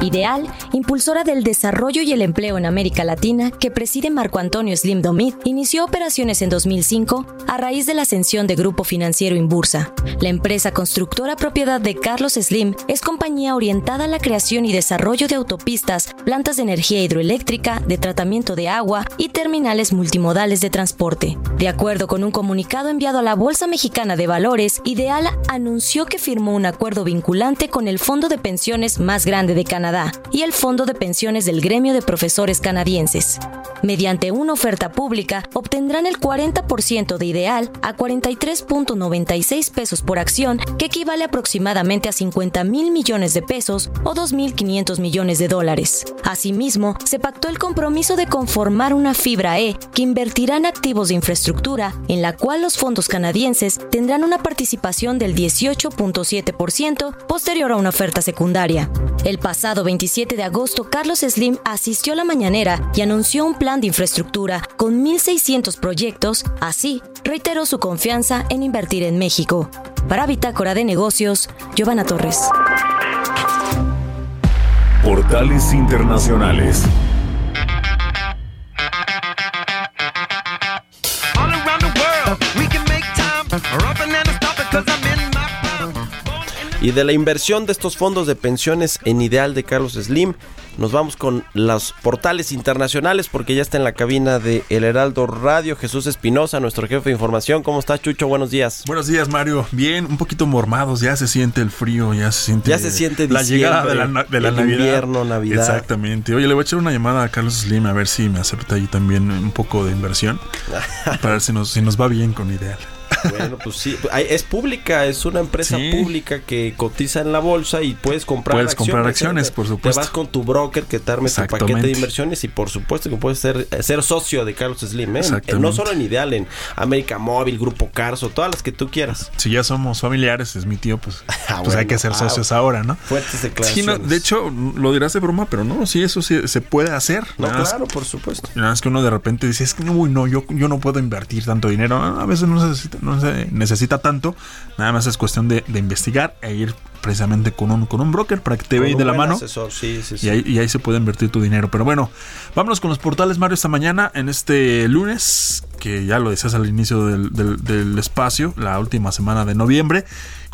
Ideal, impulsora del desarrollo y el empleo en América Latina, que preside Marco Antonio Slim Domit, inició operaciones en 2005 a raíz de la ascensión de Grupo Financiero Inbursa. La empresa constructora propiedad de Carlos Slim es compañía orientada a la creación y desarrollo de autopistas, plantas de energía hidroeléctrica, de tratamiento de agua y terminales multimodales de transporte. De acuerdo con un comunicado enviado a la Bolsa Mexicana de Valores, Ideal anunció que firmó un acuerdo vinculante con el fondo de pensiones más grande de Canadá Y el Fondo de Pensiones del Gremio de Profesores Canadienses. Mediante una oferta pública, obtendrán el 40% de ideal a 43.96 pesos por acción, que equivale aproximadamente a 50 mil millones de pesos o 2.500 millones de dólares. Asimismo, se pactó el compromiso de conformar una fibra E que invertirá en activos de infraestructura, en la cual los fondos canadienses tendrán una participación del 18.7% posterior a una oferta secundaria. El pasado 27 de agosto, Carlos Slim asistió a la mañanera y anunció un plan de infraestructura con 1.600 proyectos, así reiteró su confianza en invertir en México. Para Bitácora de Negocios, Giovanna Torres. Portales Internacionales. Y de la inversión de estos fondos de pensiones en ideal de Carlos Slim, nos vamos con los portales internacionales porque ya está en la cabina de El Heraldo Radio Jesús Espinosa, nuestro jefe de información. ¿Cómo estás, Chucho? Buenos días. Buenos días, Mario. Bien, un poquito mormados, ya se siente el frío, ya se siente Ya se siente la llegada de la, de la el Navidad. invierno, Navidad. Exactamente. Oye, le voy a echar una llamada a Carlos Slim a ver si me acepta ahí también un poco de inversión para ver si nos, si nos va bien con Ideal. Bueno, pues sí, es pública, es una empresa Sí. pública que cotiza en la bolsa y puedes comprar Puedes acciones. comprar acciones, ¿eh? por Te supuesto. vas con tu broker que te arme tu paquete de inversiones y por supuesto que puedes ser, ser socio de Carlos Slim, ¿eh? No solo en Ideal, en América Móvil, Grupo Carso, todas las que tú quieras. Si ya somos familiares, es mi tío, pues, pues Ah, bueno. hay que ser Ah, socios ahora, ¿no? Fuertes Sí, declaraciones. no, de hecho, lo dirás de broma, pero no, sí, eso sí se puede hacer. No, Nada más- claro, por supuesto. Nada más que uno de repente dice, es que uy, no, yo, yo no puedo invertir tanto dinero. A veces no se necesita, no se necesita tanto. Nada más es cuestión de, de investigar e ir precisamente con un, con un broker para que te vea de la mano. asesor, sí, sí, sí. Y ahí, y ahí se puede invertir tu dinero. Pero bueno, vámonos con los portales, Mario, esta mañana, en este lunes, que ya lo decías al inicio del, del- del espacio, la última semana de noviembre.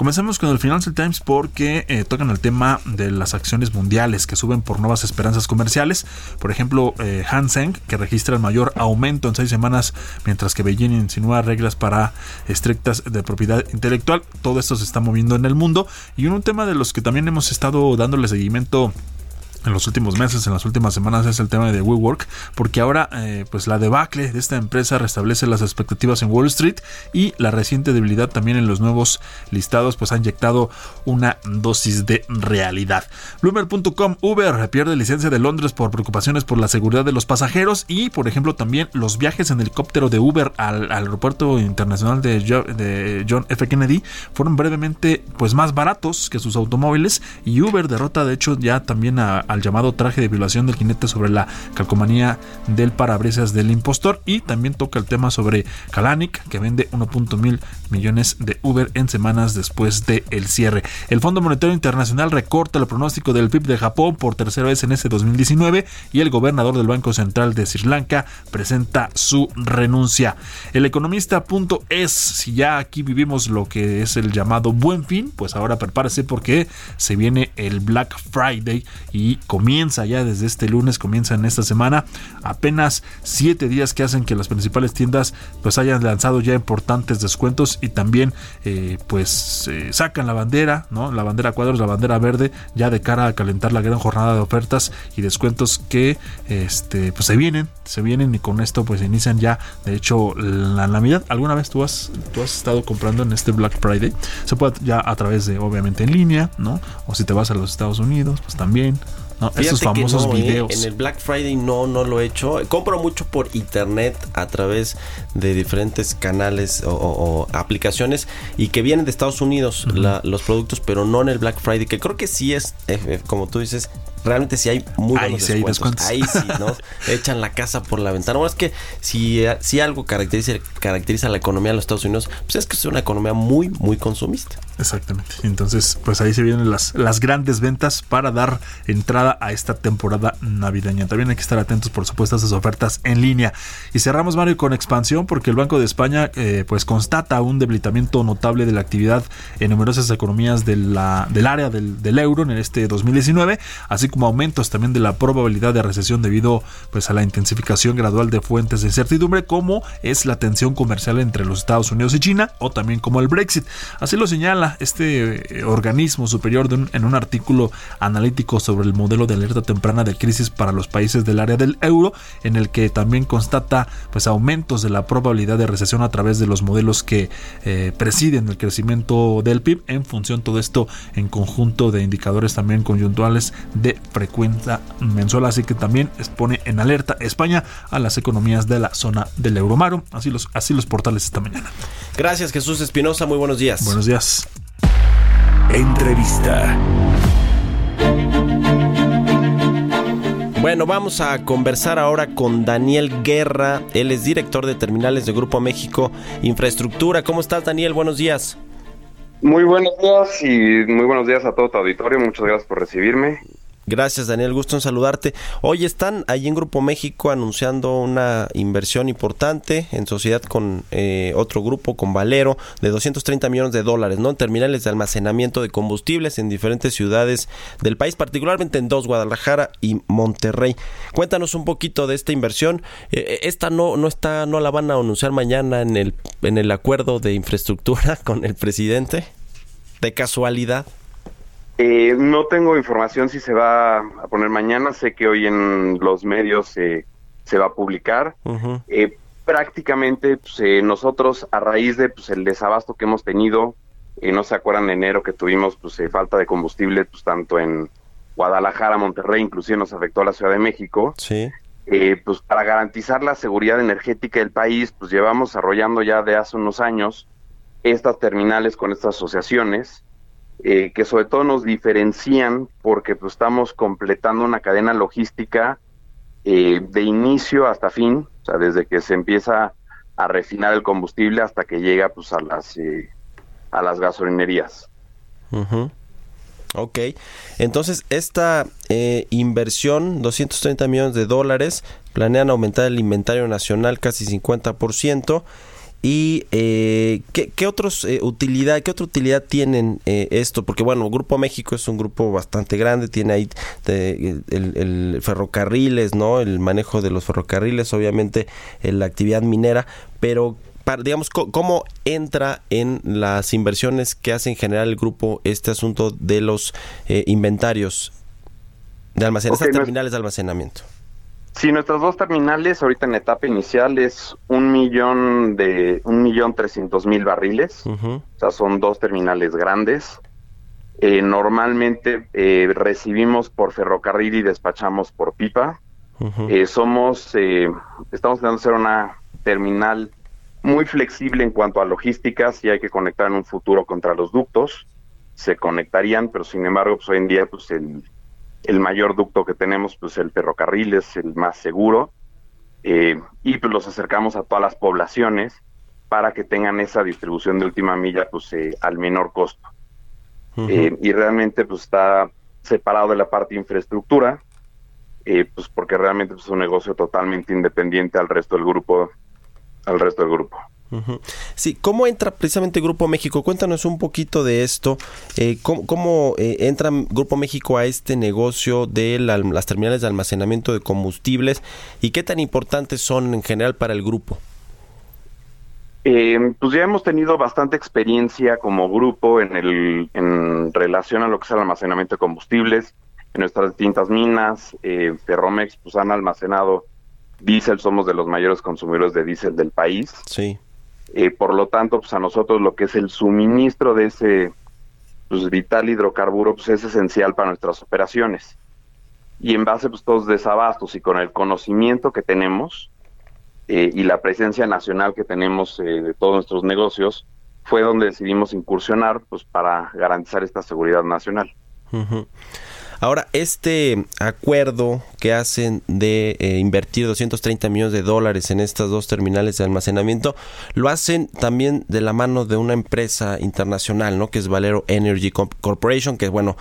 Comencemos con el Financial Times porque eh, tocan el tema de las acciones mundiales que suben por nuevas esperanzas comerciales. Por ejemplo, eh, Hang Seng, que registra el mayor aumento en seis semanas, mientras que Beijing insinúa reglas para estrictas de propiedad intelectual. Todo esto se está moviendo en el mundo. Y un tema de los que también hemos estado dándole seguimiento en los últimos meses, en las últimas semanas es el tema de WeWork, porque ahora eh, pues la debacle de esta empresa restablece las expectativas en Wall Street y la reciente debilidad también en los nuevos listados pues ha inyectado una dosis de realidad. Bloomer.com Uber pierde licencia de Londres por preocupaciones por la seguridad de los pasajeros y por ejemplo también los viajes en helicóptero de Uber al, aeropuerto internacional de John F. Kennedy fueron brevemente pues más baratos que sus automóviles y Uber derrota de hecho ya también a- al llamado traje de violación del jinete sobre la calcomanía del parabrisas del impostor y también toca el tema sobre Kalanick que vende 1.000 millones de Uber en semanas después del el cierre. El Fondo Monetario Internacional recorta el pronóstico del PIB de Japón por tercera vez en este 2019 y el gobernador del Banco Central de Sri Lanka presenta su renuncia. El economista.es, si ya aquí vivimos lo que es el llamado buen fin, pues ahora prepárese porque se viene el Black Friday y comienza ya desde este lunes, comienza en esta semana, apenas siete días que hacen que las principales tiendas pues hayan lanzado ya importantes descuentos y también eh, pues eh, sacan la bandera, ¿no? La bandera cuadros, la bandera verde, ya de cara a calentar la gran jornada de ofertas y descuentos que este pues se vienen, se vienen y con esto pues inician ya de hecho la Navidad. ¿Alguna vez tú has tú has estado comprando en este Black Friday? Se puede ya a través de obviamente en línea, ¿no? O si te vas a los Estados Unidos, pues también ¿no? Fíjate Esos que famosos no, ¿eh? videos. En el Black Friday no, no lo he hecho. Compro mucho por internet a través de diferentes canales o, o- o aplicaciones y que vienen de Estados Unidos la- los productos, pero no en el Black Friday, que creo que sí es, eh, eh, como tú dices, realmente sí hay muy Ahí buenos sí hay descuentos. descuentos. Ahí sí, ¿no? Echan la casa por la ventana. Bueno, es que si, si algo caracteriza, caracteriza la economía de los Estados Unidos, pues es que es una economía muy, muy consumista. Exactamente. Entonces, pues ahí se vienen las, las grandes ventas para dar entrada a esta temporada navideña. También hay que estar atentos, por supuesto, a esas ofertas en línea. Y cerramos, Mario, con expansión, porque el Banco de España eh, pues constata un debilitamiento notable de la actividad en numerosas economías de la, del área del, del euro en este 2019, así como aumentos también de la probabilidad de recesión debido pues a la intensificación gradual de fuentes de incertidumbre, como es la tensión comercial entre los Estados Unidos y China, o también como el Brexit. Así lo señala este eh, organismo superior en un artículo analítico sobre el modelo de alerta temprana de crisis para los países del área del euro, en el que también constata pues aumentos de la probabilidad de recesión a través de los modelos que eh, presiden el crecimiento del PIB en función todo esto en conjunto de indicadores también coyuntuales de frecuencia mensual, así que también expone en alerta España a las economías de la zona del Euromaro, así los, así los portales esta mañana. Gracias Jesús Espinosa, muy buenos días. Buenos días. Entrevista. Bueno, vamos a conversar ahora con Daniel Guerra. Él es director de terminales de Grupo México Infraestructura. ¿Cómo estás, Daniel? Buenos días. Muy buenos días y muy buenos días a todo tu auditorio. Muchas gracias por recibirme. Gracias Daniel, gusto en saludarte. Hoy están ahí en Grupo México anunciando una inversión importante en sociedad con eh, otro grupo, con Valero, de 230 millones de dólares, ¿no? En terminales de almacenamiento de combustibles en diferentes ciudades del país, particularmente en dos, Guadalajara y Monterrey. Cuéntanos un poquito de esta inversión. Eh, esta no, no está, no la van a anunciar mañana en el, en el acuerdo de infraestructura con el presidente. De casualidad. Eh, no tengo información si se va a poner mañana. Sé que hoy en los medios se va a publicar. eh, prácticamente pues, eh, nosotros, a raíz de pues, el desabasto que hemos tenido, eh, no se acuerdan en enero que tuvimos pues, falta de combustible, pues tanto en Guadalajara, Monterrey, inclusive nos afectó a la Ciudad de México. Sí. Eh, pues para garantizar la seguridad energética del país, pues llevamos desarrollando ya de hace unos años estas terminales con estas asociaciones eh, que sobre todo nos diferencian porque pues, estamos completando una cadena logística eh, de inicio hasta fin, o sea, desde que se empieza a refinar el combustible hasta que llega pues, a, las, eh, a las gasolinerías. Uh Ok, entonces esta eh, inversión, 230 millones de dólares, planean aumentar el inventario nacional casi 50%. ¿Y eh, ¿qué, qué, otros, eh, utilidad, qué otra utilidad tienen eh, esto? Porque bueno, Grupo México es un grupo bastante grande, tiene ahí de, el, el, ferrocarriles, ¿no? El manejo de los ferrocarriles, obviamente la actividad minera, pero para, digamos, ¿cómo entra en las inversiones que hace en general el grupo este asunto de los eh, inventarios de almacenamiento, okay, terminales de almacenamiento? Sí, nuestras dos terminales ahorita en etapa inicial es un millón de un millón trescientos mil barriles, uh -huh. o sea son dos terminales grandes. Eh, normalmente eh, recibimos por ferrocarril y despachamos por pipa. Uh -huh. eh, somos, estamos intentando hacer una terminal muy flexible en cuanto a logística, si hay que conectar en un futuro contra los ductos, se conectarían, pero sin embargo, pues hoy en día, pues el, el mayor ducto que tenemos, pues el ferrocarril es el más seguro, eh, y pues los acercamos a todas las poblaciones para que tengan esa distribución de última milla, pues eh, al menor costo. Uh -huh. eh, y realmente, pues está separado de la parte de infraestructura, eh, pues porque realmente pues, es un negocio totalmente independiente al resto del grupo al resto del grupo. Uh -huh. Sí, ¿cómo entra precisamente Grupo México? Cuéntanos un poquito de esto. Eh, ¿Cómo, cómo eh, entra Grupo México a este negocio de la, las terminales de almacenamiento de combustibles y qué tan importantes son en general para el grupo? Eh, pues ya hemos tenido bastante experiencia como grupo en, el, en relación a lo que es el almacenamiento de combustibles. En nuestras distintas minas, eh, Ferromex pues han almacenado diésel, somos de los mayores consumidores de diésel del país. Sí. Eh, por lo tanto, pues a nosotros lo que es el suministro de ese pues, vital hidrocarburo pues es esencial para nuestras operaciones. Y en base pues todos desabastos y con el conocimiento que tenemos eh, y la presencia nacional que tenemos eh, de todos nuestros negocios, fue donde decidimos incursionar pues para garantizar esta seguridad nacional. Uh. Ahora, este acuerdo que hacen de eh, invertir 230 millones de dólares en estas dos terminales de almacenamiento, lo hacen también de la mano de una empresa internacional, ¿no? Que es Valero Energy Corporation, que bueno,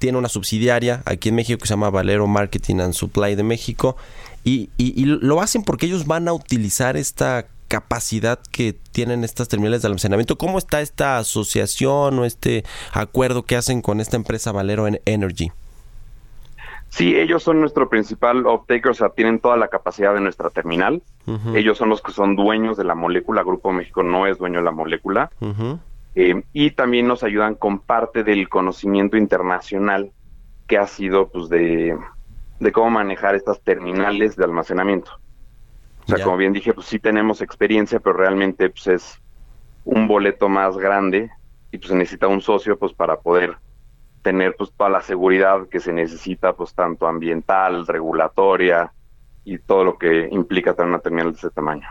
tiene una subsidiaria aquí en México que se llama Valero Marketing and Supply de México. Y, y, y lo hacen porque ellos van a utilizar esta capacidad que tienen estas terminales de almacenamiento. ¿Cómo está esta asociación o este acuerdo que hacen con esta empresa Valero Energy? Sí, ellos son nuestro principal off-taker, o sea, tienen toda la capacidad de nuestra terminal. Uh -huh. Ellos son los que son dueños de la molécula. Grupo México no es dueño de la molécula. Uh -huh. eh, y también nos ayudan con parte del conocimiento internacional que ha sido pues de, de cómo manejar estas terminales de almacenamiento. O sea, como bien dije, pues sí tenemos experiencia, pero realmente pues es un boleto más grande y pues se necesita un socio pues para poder tener pues toda la seguridad que se necesita pues tanto ambiental, regulatoria y todo lo que implica tener una terminal de ese tamaño.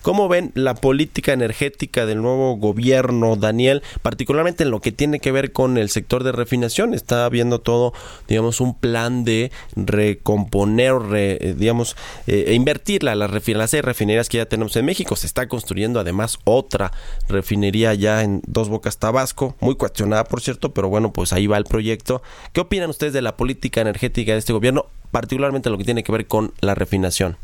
¿Cómo ven la política energética del nuevo gobierno, Daniel, particularmente en lo que tiene que ver con el sector de refinación? Está habiendo todo, digamos, un plan de recomponer, eh, digamos, eh, invertir las, las seis refinerías que ya tenemos en México. Se está construyendo además otra refinería ya en Dos Bocas, Tabasco, muy cuestionada, por cierto, pero bueno, pues ahí va el proyecto. ¿Qué opinan ustedes de la política energética de este gobierno, particularmente en lo que tiene que ver con la refinación?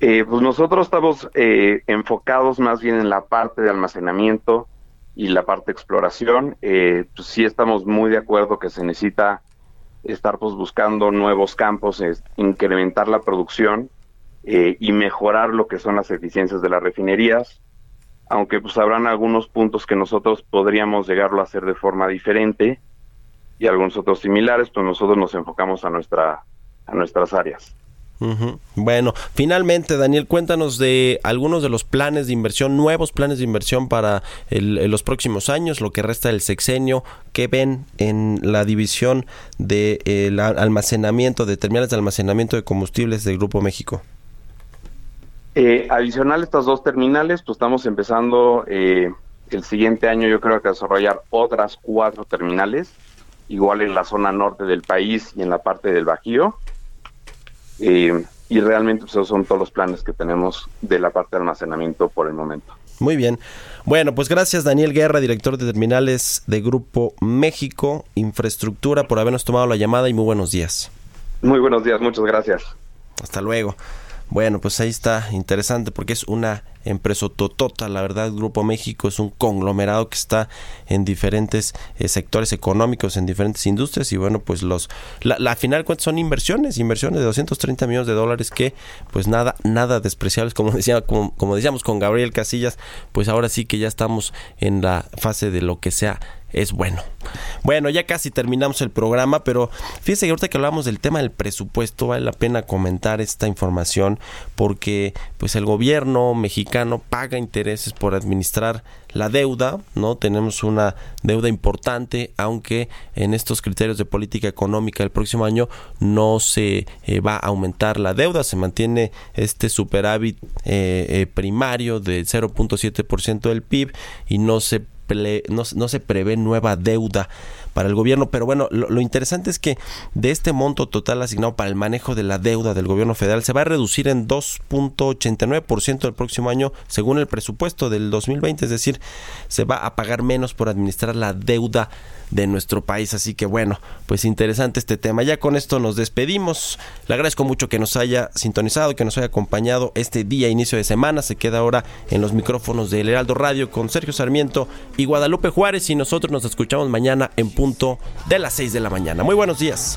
Eh, pues nosotros estamos eh, enfocados más bien en la parte de almacenamiento y la parte de exploración. Eh, pues sí estamos muy de acuerdo que se necesita estar pues buscando nuevos campos, incrementar la producción y mejorar lo que son las eficiencias de las refinerías, aunque pues habrán algunos puntos que nosotros podríamos llegarlo a hacer de forma diferente y algunos otros similares, pues nosotros nos enfocamos a nuestra a nuestras áreas. Bueno, finalmente, Daniel, cuéntanos de algunos de los planes de inversión, nuevos planes de inversión para los próximos años, lo que resta del sexenio, ¿qué ven en la división de almacenamiento, de terminales de almacenamiento de combustibles del Grupo México? Eh, adicional a estas dos terminales, pues estamos empezando eh, el siguiente año, yo creo que a desarrollar otras cuatro terminales, igual en la zona norte del país y en la parte del Bajío. Eh, y realmente pues, esos son todos los planes que tenemos de la parte de almacenamiento por el momento. Muy bien. Bueno, pues gracias Daniel Guerra, director de terminales de Grupo México Infraestructura, por habernos tomado la llamada y muy buenos días. Muy buenos días, muchas gracias. Hasta luego. Bueno, pues ahí está interesante porque es una empresa totota, la verdad, Grupo México es un conglomerado que está en diferentes eh, sectores económicos, en diferentes industrias y bueno, pues los la, la final cuentas son inversiones, inversiones de 230 millones de dólares que pues nada nada despreciables como decía como decíamos con Gabriel Casillas, pues ahora sí que ya estamos en la fase de lo que sea es bueno. Bueno, ya casi terminamos el programa, pero fíjese que ahorita que hablamos del tema del presupuesto, vale la pena comentar esta información porque pues el gobierno mexicano paga intereses por administrar la deuda, ¿no? Tenemos una deuda importante, aunque en estos criterios de política económica el próximo año no se eh, va a aumentar la deuda, se mantiene este superávit eh, eh, primario del 0.7% del PIB y no se no, no, se prevé nueva deuda para el gobierno, pero bueno, lo, interesante es que de este monto total asignado para el manejo de la deuda del gobierno federal se va a reducir en 2.89% el próximo año según el presupuesto del 2020, es decir, se va a pagar menos por administrar la deuda de nuestro país. Así que bueno, pues interesante este tema. Ya con esto nos despedimos. Le agradezco mucho que nos haya sintonizado, que nos haya acompañado este día, inicio de semana. Se queda ahora en los micrófonos del Heraldo Radio con Sergio Sarmiento y Guadalupe Juárez y nosotros nos escuchamos mañana en punto de las 6 de la mañana. Muy buenos días.